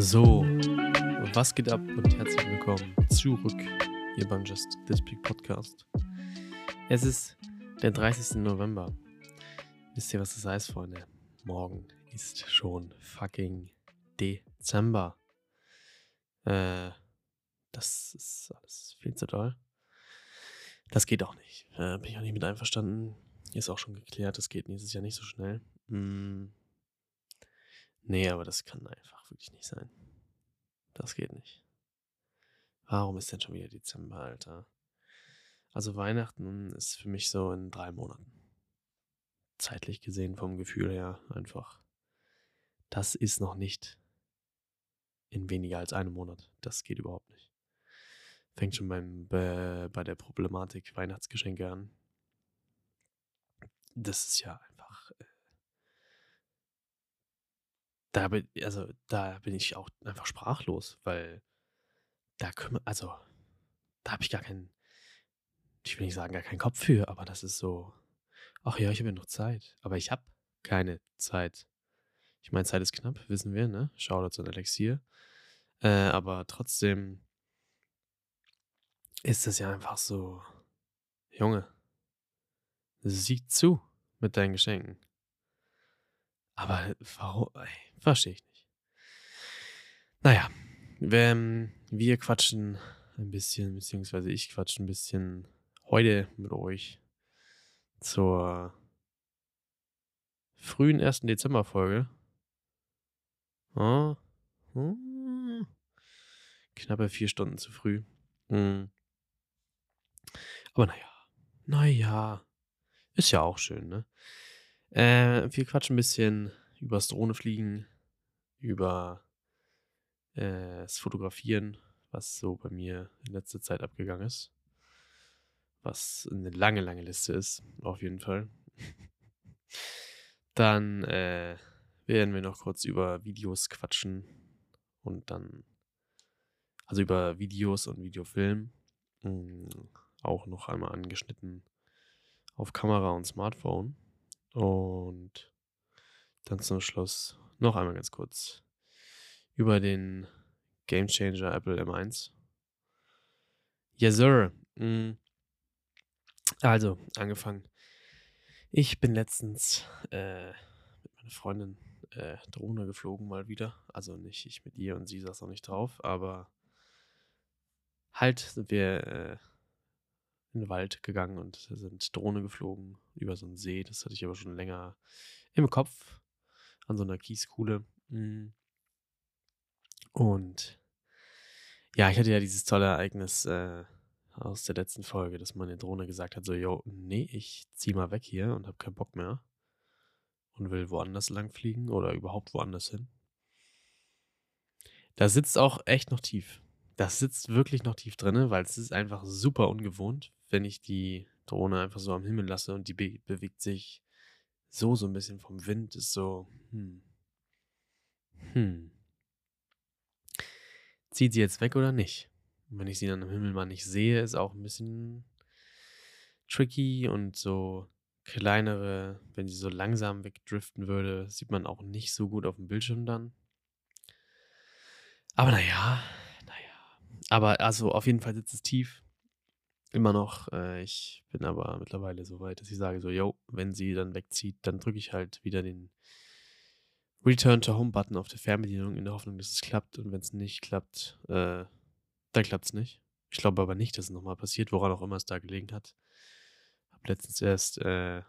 So, was geht ab und herzlich willkommen zurück hier beim Just This Big Podcast. Es ist der 30. November. Wisst ihr, was das heißt, Freunde? Morgen ist schon fucking Dezember. Äh, das ist alles viel zu doll. Das geht auch nicht. Äh, bin ich auch nicht mit einverstanden. Ist auch schon geklärt, das geht nächstes Jahr nicht so schnell. Hm. Nee, aber das kann einfach wirklich nicht sein. Das geht nicht. Warum ist denn schon wieder Dezember, Alter? Also Weihnachten ist für mich so in drei Monaten. Zeitlich gesehen vom Gefühl her einfach. Das ist noch nicht in weniger als einem Monat. Das geht überhaupt nicht. Fängt schon beim, bei, bei der Problematik Weihnachtsgeschenke an. Das ist ja einfach. Äh, da bin, also, da bin ich auch einfach sprachlos, weil da kümmert, also, da habe ich gar keinen, ich will nicht sagen, gar keinen Kopf für, aber das ist so, ach ja, ich habe ja noch Zeit, aber ich habe keine Zeit. Ich meine, Zeit ist knapp, wissen wir, ne? Shoutout an Alexier. Äh, aber trotzdem ist das ja einfach so, Junge, sieh zu mit deinen Geschenken. Aber warum? Verstehe ich nicht. Naja, wir, ähm, wir quatschen ein bisschen, beziehungsweise ich quatsche ein bisschen heute mit euch zur frühen 1. Dezember-Folge. Oh, knappe vier Stunden zu früh. Hm. Aber naja, naja, ist ja auch schön, ne? Äh, wir quatschen ein bisschen übers Drohnefliegen, über äh, das Fotografieren, was so bei mir in letzter Zeit abgegangen ist. Was eine lange, lange Liste ist, auf jeden Fall. dann äh, werden wir noch kurz über Videos quatschen und dann, also über Videos und Videofilm, mh, mm, auch noch einmal angeschnitten auf Kamera und Smartphone. Und dann zum Schluss noch einmal ganz kurz über den Game Changer Apple M1. Yes, sir. Mm. Also, angefangen. Ich bin letztens äh, mit meiner Freundin äh, Drohne geflogen mal wieder. Also nicht ich mit ihr und sie saß auch nicht drauf, aber halt sind wir äh, in den Wald gegangen und sind Drohne geflogen über so einen See. Das hatte ich aber schon länger im Kopf an so einer Kieskuhle. Mm. Und ja, ich hatte ja dieses tolle Ereignis äh, aus der letzten Folge, dass meine Drohne gesagt hat, so, yo, nee, ich zieh mal weg hier und hab keinen Bock mehr und will woanders lang fliegen oder überhaupt woanders hin. Da sitzt auch echt noch tief. Das sitzt wirklich noch tief drin, weil es ist einfach super ungewohnt, wenn ich die Drohne einfach so am Himmel lasse und die be bewegt sich so, so ein bisschen vom Wind, ist so, hm, hm. Zieht sie jetzt weg oder nicht? Und wenn ich sie dann am Himmel mal nicht sehe, ist auch ein bisschen tricky und so kleinere, wenn sie so langsam wegdriften würde, sieht man auch nicht so gut auf dem Bildschirm dann. Aber naja, naja. Aber also auf jeden Fall sitzt es tief immer noch. Äh, ich bin aber mittlerweile so weit, dass ich sage so, yo, wenn sie dann wegzieht, dann drücke ich halt wieder den Return to Home Button auf der Fernbedienung in der Hoffnung, dass es klappt. Und wenn es nicht klappt, äh, dann klappt es nicht. Ich glaube aber nicht, dass es nochmal passiert, woran auch immer es da gelegen hat. Hab letztens erst äh,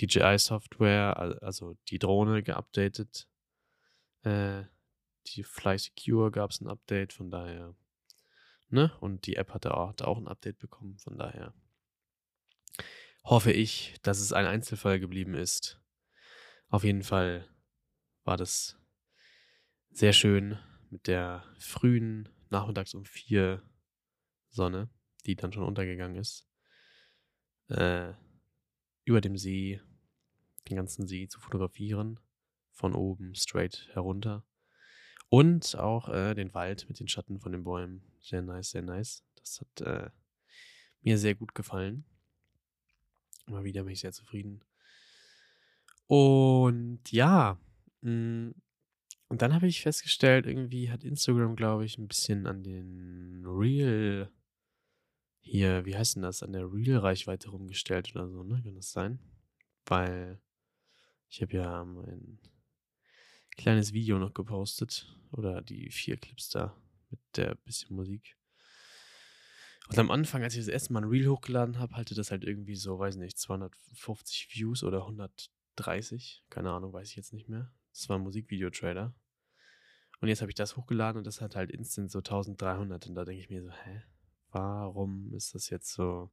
DJI-Software, also die Drohne, geupdatet. Äh, die Fly Secure gab es ein Update, von daher Ne? Und die App hatte auch, hatte auch ein Update bekommen. Von daher hoffe ich, dass es ein Einzelfall geblieben ist. Auf jeden Fall war das sehr schön mit der frühen Nachmittags um vier Sonne, die dann schon untergegangen ist. Äh, über dem See, den ganzen See zu fotografieren. Von oben straight herunter. Und auch äh, den Wald mit den Schatten von den Bäumen. Sehr nice, sehr nice. Das hat äh, mir sehr gut gefallen. Immer wieder bin ich sehr zufrieden. Und ja, mh, hm, Und dann habe ich festgestellt, irgendwie hat Instagram, glaube ich, ein bisschen an den Real hier, wie heißt denn das, an der Real-Reichweite rumgestellt oder so, ne? Kann das sein? Weil ich habe ja mein kleines Video noch gepostet oder die vier Clips da mit der bisschen Musik. Und am Anfang, als ich das erste Mal ein Reel hochgeladen habe, hatte das halt irgendwie so, weiß nicht, 250 Views oder 130. Keine Ahnung, weiß ich jetzt nicht mehr. Das war ein Musikvideo-Trailer. Und jetzt habe ich das hochgeladen und das hat halt instant so 1300. Und da denke ich mir so, hä? Warum ist das jetzt so?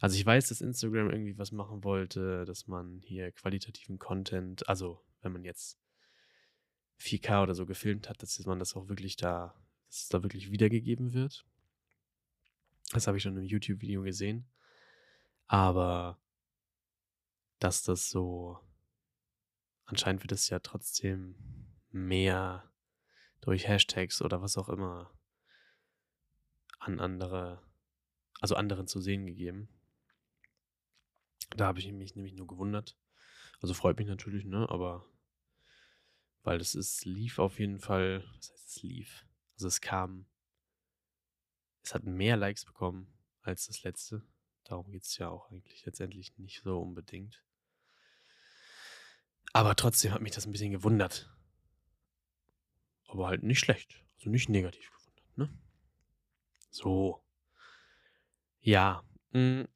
Also ich weiß, dass Instagram irgendwie was machen wollte, dass man hier qualitativen Content, also wenn man jetzt 4K oder so gefilmt hat, dass man das auch wirklich da, dass es da wirklich wiedergegeben wird. Das habe ich schon im YouTube-Video gesehen. Aber dass das so, anscheinend wird es ja trotzdem mehr durch Hashtags oder was auch immer an andere, also anderen zu sehen gegeben. Da habe ich mich nämlich nur gewundert. Also freut mich natürlich, ne? Aber weil das ist, lief auf jeden Fall, was heißt es lief? Also es kam, es hat mehr Likes bekommen als das letzte. Darum geht es ja auch eigentlich letztendlich nicht so unbedingt. Aber trotzdem hat mich das ein bisschen gewundert. Aber halt nicht schlecht. Also nicht negativ gewundert, ne? So. Ja. Mh.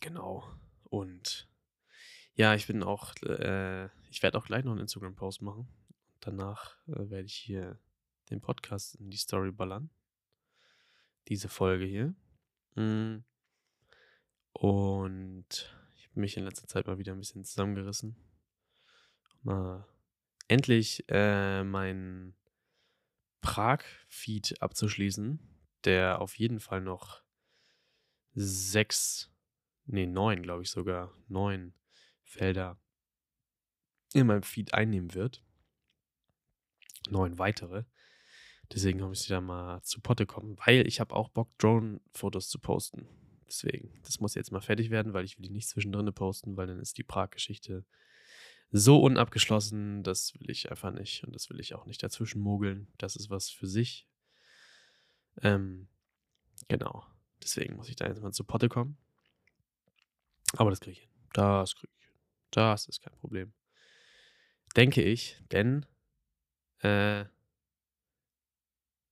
Genau. Und ja, ich bin auch, äh, ich werde auch gleich noch einen Instagram-Post machen. Danach äh, werde ich hier den Podcast in die Story ballern. Diese Folge hier. Mm. Und ich habe mich in letzter Zeit mal wieder ein bisschen zusammengerissen. Mal endlich äh, mein Prag-Feed abzuschließen, der auf jeden Fall noch sechs, nee, neun, glaube ich sogar, neun Felder in meinem Feed einnehmen wird. Neun weitere. Deswegen muss ich da mal zu Potte kommen, weil ich habe auch Bock, Drone-Fotos zu posten. Deswegen, das muss jetzt mal fertig werden, weil ich will die nicht zwischendrin posten, weil dann ist die Prag-Geschichte so unabgeschlossen, das will ich einfach nicht. Und das will ich auch nicht dazwischen mogeln. Das ist was für sich. Ähm, genau. Deswegen muss ich da jetzt mal zu Potte kommen. Aber das kriege ich hin. Das kriege ich hin. Das ist kein Problem. Denke ich, denn äh,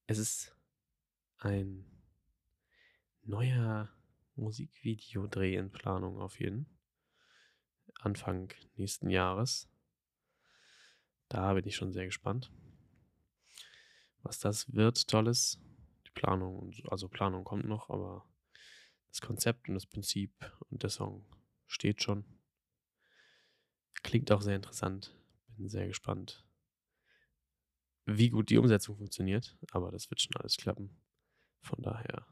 es ist ein neuer Musikvideodreh in Planung auf jeden. Anfang nächsten Jahres. Da bin ich schon sehr gespannt, was das wird, tolles. Die Planung, also Planung kommt noch, aber das Konzept und das Prinzip und der Song steht schon. Klingt auch sehr interessant. Bin sehr gespannt, wie gut die Umsetzung funktioniert, aber das wird schon alles klappen. Von daher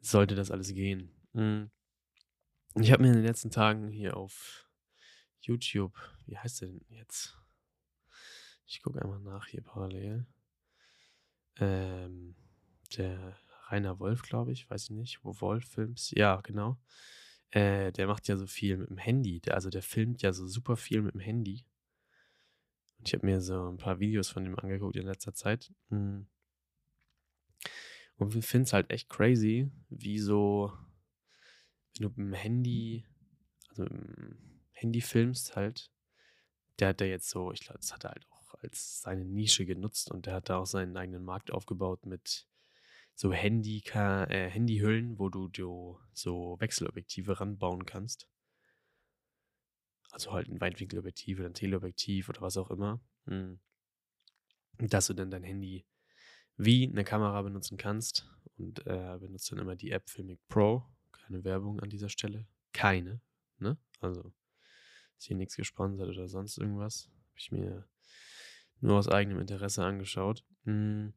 sollte das alles gehen. Mhm. Ich habe mir in den letzten Tagen hier auf YouTube, wie heißt der denn jetzt? Ich gucke einmal nach hier parallel. Ähm, der Rainer Wolf, glaube ich, weiß ich nicht, wo Wolf Films, ja, genau. Äh, der macht ja so viel mit dem Handy. Also der filmt ja so super viel mit dem Handy. Und ich habe mir so ein paar Videos von dem angeguckt in letzter Zeit. Hm. Und ich finde es halt echt crazy, wie so wenn du mit dem Handy, also mit dem Handy filmst halt, der hat da jetzt so, ich glaube, das hat er halt auch als seine Nische genutzt und der hat da auch seinen eigenen Markt aufgebaut mit so Handy, äh, Handyhüllen, wo du, du so Wechselobjektive ranbauen kannst. Also halt ein Weitwinkelobjektiv oder ein Teleobjektiv oder was auch immer. Hm. Dass du dann dein Handy wie eine Kamera benutzen kannst und äh, benutzt dann immer die App Filmic Pro keine Werbung an dieser Stelle. Keine, ne? Also ist hier nichts gesponsert oder sonst irgendwas. Habe ich mir nur aus eigenem Interesse angeschaut. Hm.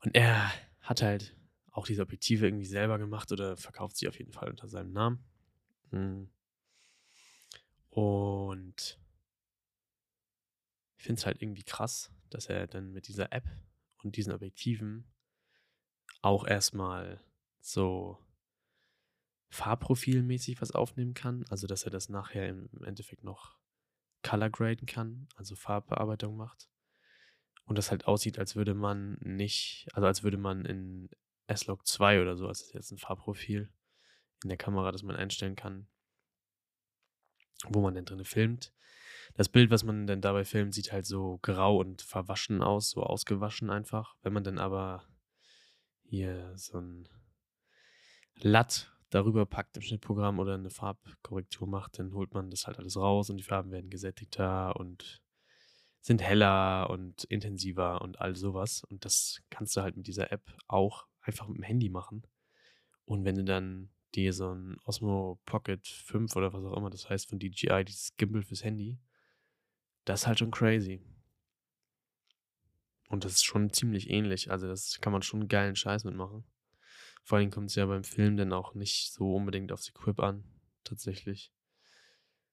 Und er hat halt auch diese Objektive irgendwie selber gemacht oder verkauft sie auf jeden Fall unter seinem Namen. Hm. Und ich finde es halt irgendwie krass, dass er dann mit dieser App und diesen Objektiven auch erstmal so farbprofilmäßig was aufnehmen kann. Also, dass er das nachher im Endeffekt noch color graden kann, also Farbbearbeitung macht. Und das halt aussieht, als würde man nicht, also als würde man in S-Log 2 oder so, also jetzt ein Farbprofil in der Kamera, das man einstellen kann, wo man denn drin filmt. Das Bild, was man dann dabei filmt, sieht halt so grau und verwaschen aus, so ausgewaschen einfach. Wenn man dann aber hier so ein Latt darüber packt im Schnittprogramm oder eine Farbkorrektur macht, dann holt man das halt alles raus und die Farben werden gesättigter und sind heller und intensiver und all sowas. Und das kannst du halt mit dieser App auch einfach mit dem Handy machen. Und wenn du dann dir so ein Osmo Pocket 5 oder was auch immer das heißt von DJI, dieses Gimbal fürs Handy, das ist halt schon crazy. Und das ist schon ziemlich ähnlich. Also, das kann man schon geilen Scheiß mitmachen. Vor allem kommt es ja beim Film dann auch nicht so unbedingt aufs Equip an, tatsächlich.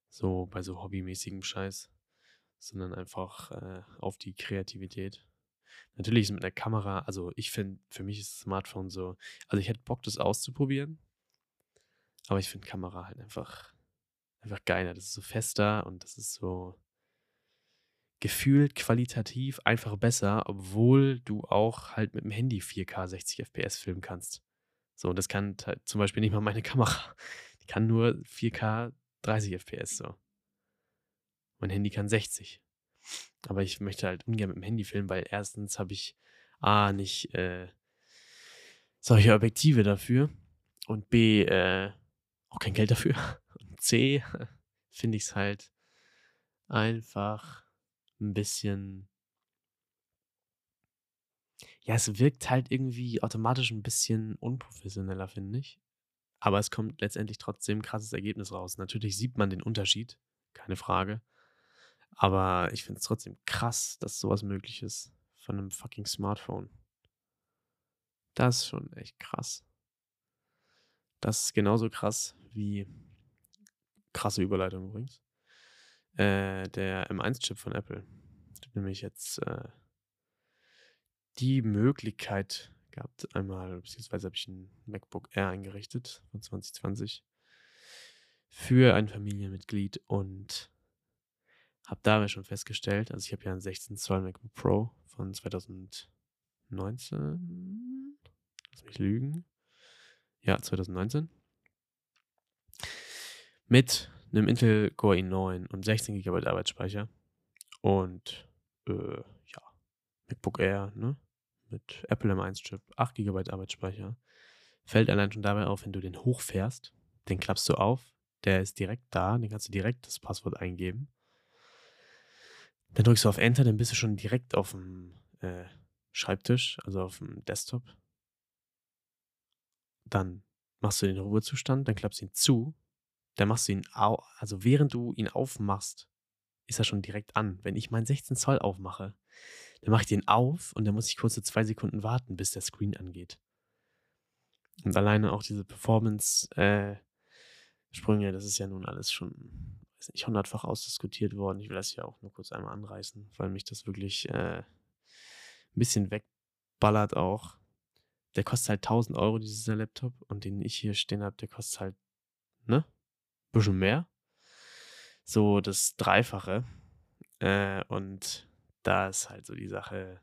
So bei so hobbymäßigem Scheiß. Sondern einfach äh, auf die Kreativität. Natürlich ist mit einer Kamera, also ich finde, für mich ist das Smartphone so, also ich hätte Bock, das auszuprobieren. Aber ich finde Kamera halt einfach, einfach geiler. Das ist so fester und das ist so, gefühlt qualitativ einfach besser, obwohl du auch halt mit dem Handy 4K 60 FPS filmen kannst. So, und das kann zum Beispiel nicht mal meine Kamera. Die kann nur 4K 30 FPS so. Mein Handy kann 60. Aber ich möchte halt ungern mit dem Handy filmen, weil erstens habe ich A, nicht äh, solche Objektive dafür und B, äh, auch kein Geld dafür. Und C, finde ich es halt einfach ein bisschen. Ja, es wirkt halt irgendwie automatisch ein bisschen unprofessioneller, finde ich. Aber es kommt letztendlich trotzdem ein krasses Ergebnis raus. Natürlich sieht man den Unterschied, keine Frage. Aber ich finde es trotzdem krass, dass sowas möglich ist von einem fucking Smartphone. Das ist schon echt krass. Das ist genauso krass wie krasse Überleitung übrigens. Äh, der M1-Chip von Apple. Ich habe nämlich jetzt äh, die Möglichkeit gehabt, einmal, beziehungsweise habe ich ein MacBook Air eingerichtet von 2020 für ein Familienmitglied und habe dabei schon festgestellt, also ich habe ja ein 16 Zoll MacBook Pro von 2019, lass mich lügen, ja, 2019, mit einem Intel Core i9 und 16 GB Arbeitsspeicher und äh, ja, MacBook Air, ne? Mit Apple M1-Chip, 8 GB Arbeitsspeicher. Fällt allein schon dabei auf, wenn du den hochfährst, den klappst du auf, der ist direkt da, den kannst du direkt das Passwort eingeben. Dann drückst du auf Enter, dann bist du schon direkt auf dem äh, Schreibtisch, also auf dem Desktop. Dann machst du den Ruhezustand, dann klappst du ihn zu dann machst du ihn also während du ihn aufmachst, ist er schon direkt an. Wenn ich meinen 16 Zoll aufmache, dann mache ich den auf und dann muss ich kurze zwei Sekunden warten, bis der Screen angeht. Und alleine auch diese Performance-Sprünge, äh, das ist ja nun alles schon, weiß nicht, hundertfach ausdiskutiert worden. Ich will das ja auch nur kurz einmal anreißen, weil mich das wirklich äh, ein bisschen wegballert auch. Der kostet halt 1000 Euro, dieser Laptop, und den ich hier stehen habe, der kostet halt, ne? Bisschen mehr. So das Dreifache. Äh, und da ist halt so die Sache.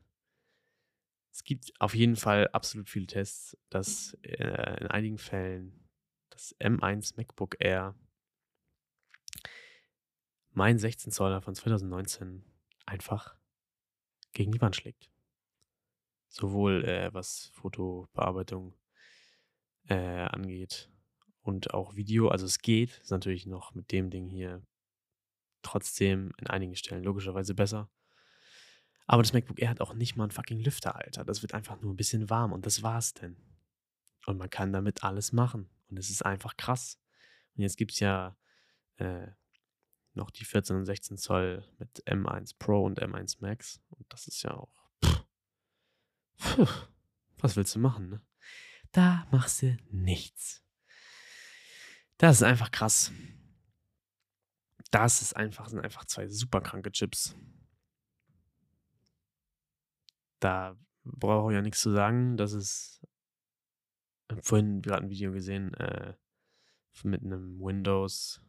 Es gibt auf jeden Fall absolut viele Tests, dass äh, in einigen Fällen das M1 MacBook Air mein 16 Zoller von 2019 einfach gegen die Wand schlägt. Sowohl äh, was Fotobearbeitung äh, angeht, und auch Video. Also es geht, ist natürlich noch mit dem Ding hier trotzdem in einigen Stellen logischerweise besser. Aber das MacBook Air hat auch nicht mal einen fucking Lüfter, Alter. Das wird einfach nur ein bisschen warm und das war's denn. Und man kann damit alles machen. Und es ist einfach krass. Und jetzt gibt es ja äh, noch die 14 und 16 Zoll mit M1 Pro und M1 Max. Und das ist ja auch. Pff, pff, was willst du machen, ne? Da machst du nichts. Das ist einfach krass. Das ist einfach, sind einfach zwei super kranke Chips. Da brauche ich ja nichts zu sagen. Das ist. Ich habe vorhin gerade ein Video gesehen. Äh, mit einem Windows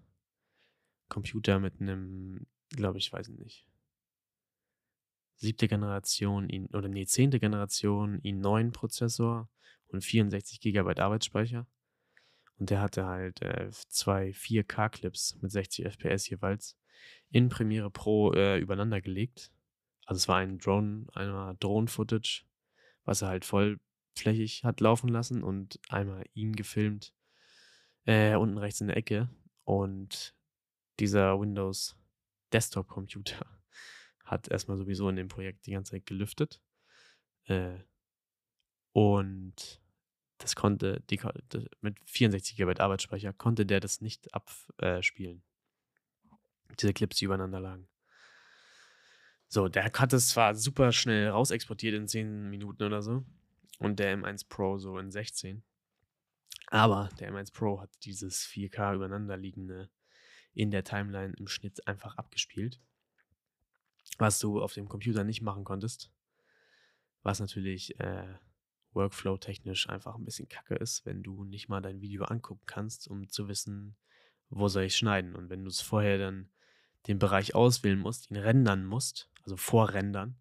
Computer mit einem, glaube ich, weiß nicht, siebte Generation, oder nee, zehnte Generation i9-Prozessor und 64 GB Arbeitsspeicher. Und der hatte halt äh, zwei 4K-Clips mit 60 FPS jeweils in Premiere Pro äh, übereinander gelegt. Also es war ein Drone, einmal Drone-Footage, was er halt vollflächig hat laufen lassen und einmal ihn gefilmt, äh, unten rechts in der Ecke. Und dieser Windows Desktop Computer hat erstmal sowieso in dem Projekt die ganze Zeit gelüftet. Äh, und das konnte, die, mit 64 GB Arbeitsspeicher konnte der das nicht abspielen. Diese Clips, die übereinander lagen. So, der hat es zwar super schnell rausexportiert in 10 Minuten oder so. Und der M1 Pro so in 16. Aber der M1 Pro hat dieses 4K übereinanderliegende in der Timeline im Schnitt einfach abgespielt. Was du auf dem Computer nicht machen konntest. Was natürlich äh, Workflow-technisch einfach ein bisschen kacke ist, wenn du nicht mal dein Video angucken kannst, um zu wissen, wo soll ich schneiden. Und wenn du es vorher dann den Bereich auswählen musst, ihn rendern musst, also vorrendern,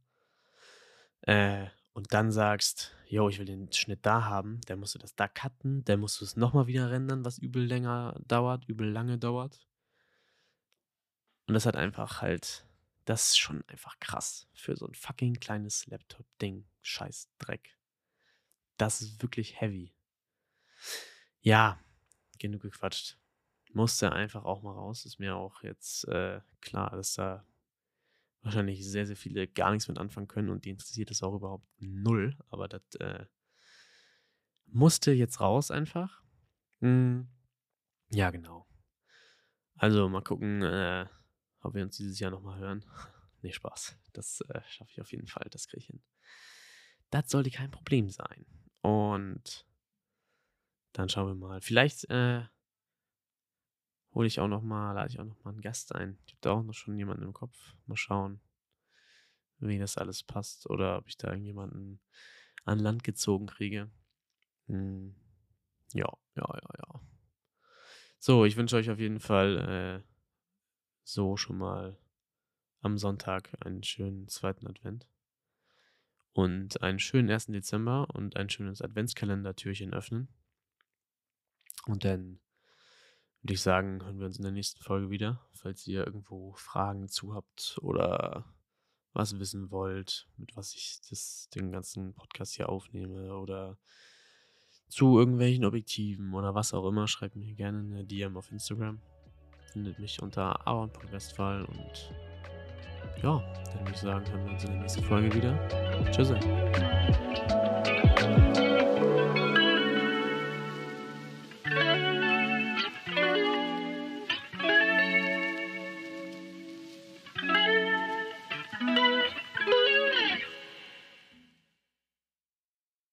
äh, und dann sagst, yo, ich will den Schnitt da haben, dann musst du das da cutten, dann musst du es nochmal wieder rendern, was übel länger dauert, übel lange dauert. Und das hat einfach halt, das ist schon einfach krass für so ein fucking kleines Laptop-Ding. Scheiß Dreck. Das ist wirklich heavy. Ja, genug gequatscht. Musste einfach auch mal raus. Ist mir auch jetzt äh, klar, dass da wahrscheinlich sehr, sehr viele gar nichts mit anfangen können und die interessiert es auch überhaupt null. Aber das äh, musste jetzt raus einfach. Hm. Ja, genau. Also mal gucken, äh, ob wir uns dieses Jahr nochmal hören. nee, Spaß. Das äh, schaffe ich auf jeden Fall. Das kriege ich hin. Das sollte kein Problem sein. Und dann schauen wir mal. Vielleicht äh, hole ich auch noch mal, lade ich auch noch mal einen Gast ein. Ich habe da auch noch schon jemanden im Kopf. Mal schauen, wie das alles passt oder ob ich da irgendjemanden an Land gezogen kriege. Hm. Ja, ja, ja, ja. So, ich wünsche euch auf jeden Fall äh, so schon mal am Sonntag einen schönen zweiten Advent und einen schönen 1. Dezember und ein schönes Adventskalender-Türchen öffnen. Und dann würde ich sagen, hören wir uns in der nächsten Folge wieder. Falls ihr irgendwo Fragen zu habt oder was wissen wollt, mit was ich das, den ganzen Podcast hier aufnehme oder zu irgendwelchen Objektiven oder was auch immer, schreibt mir gerne eine DM auf Instagram. Findet mich unter Aaron Westphal und ja, dann würde ich sagen, hören wir uns in der nächsten Folge wieder. Tschüss.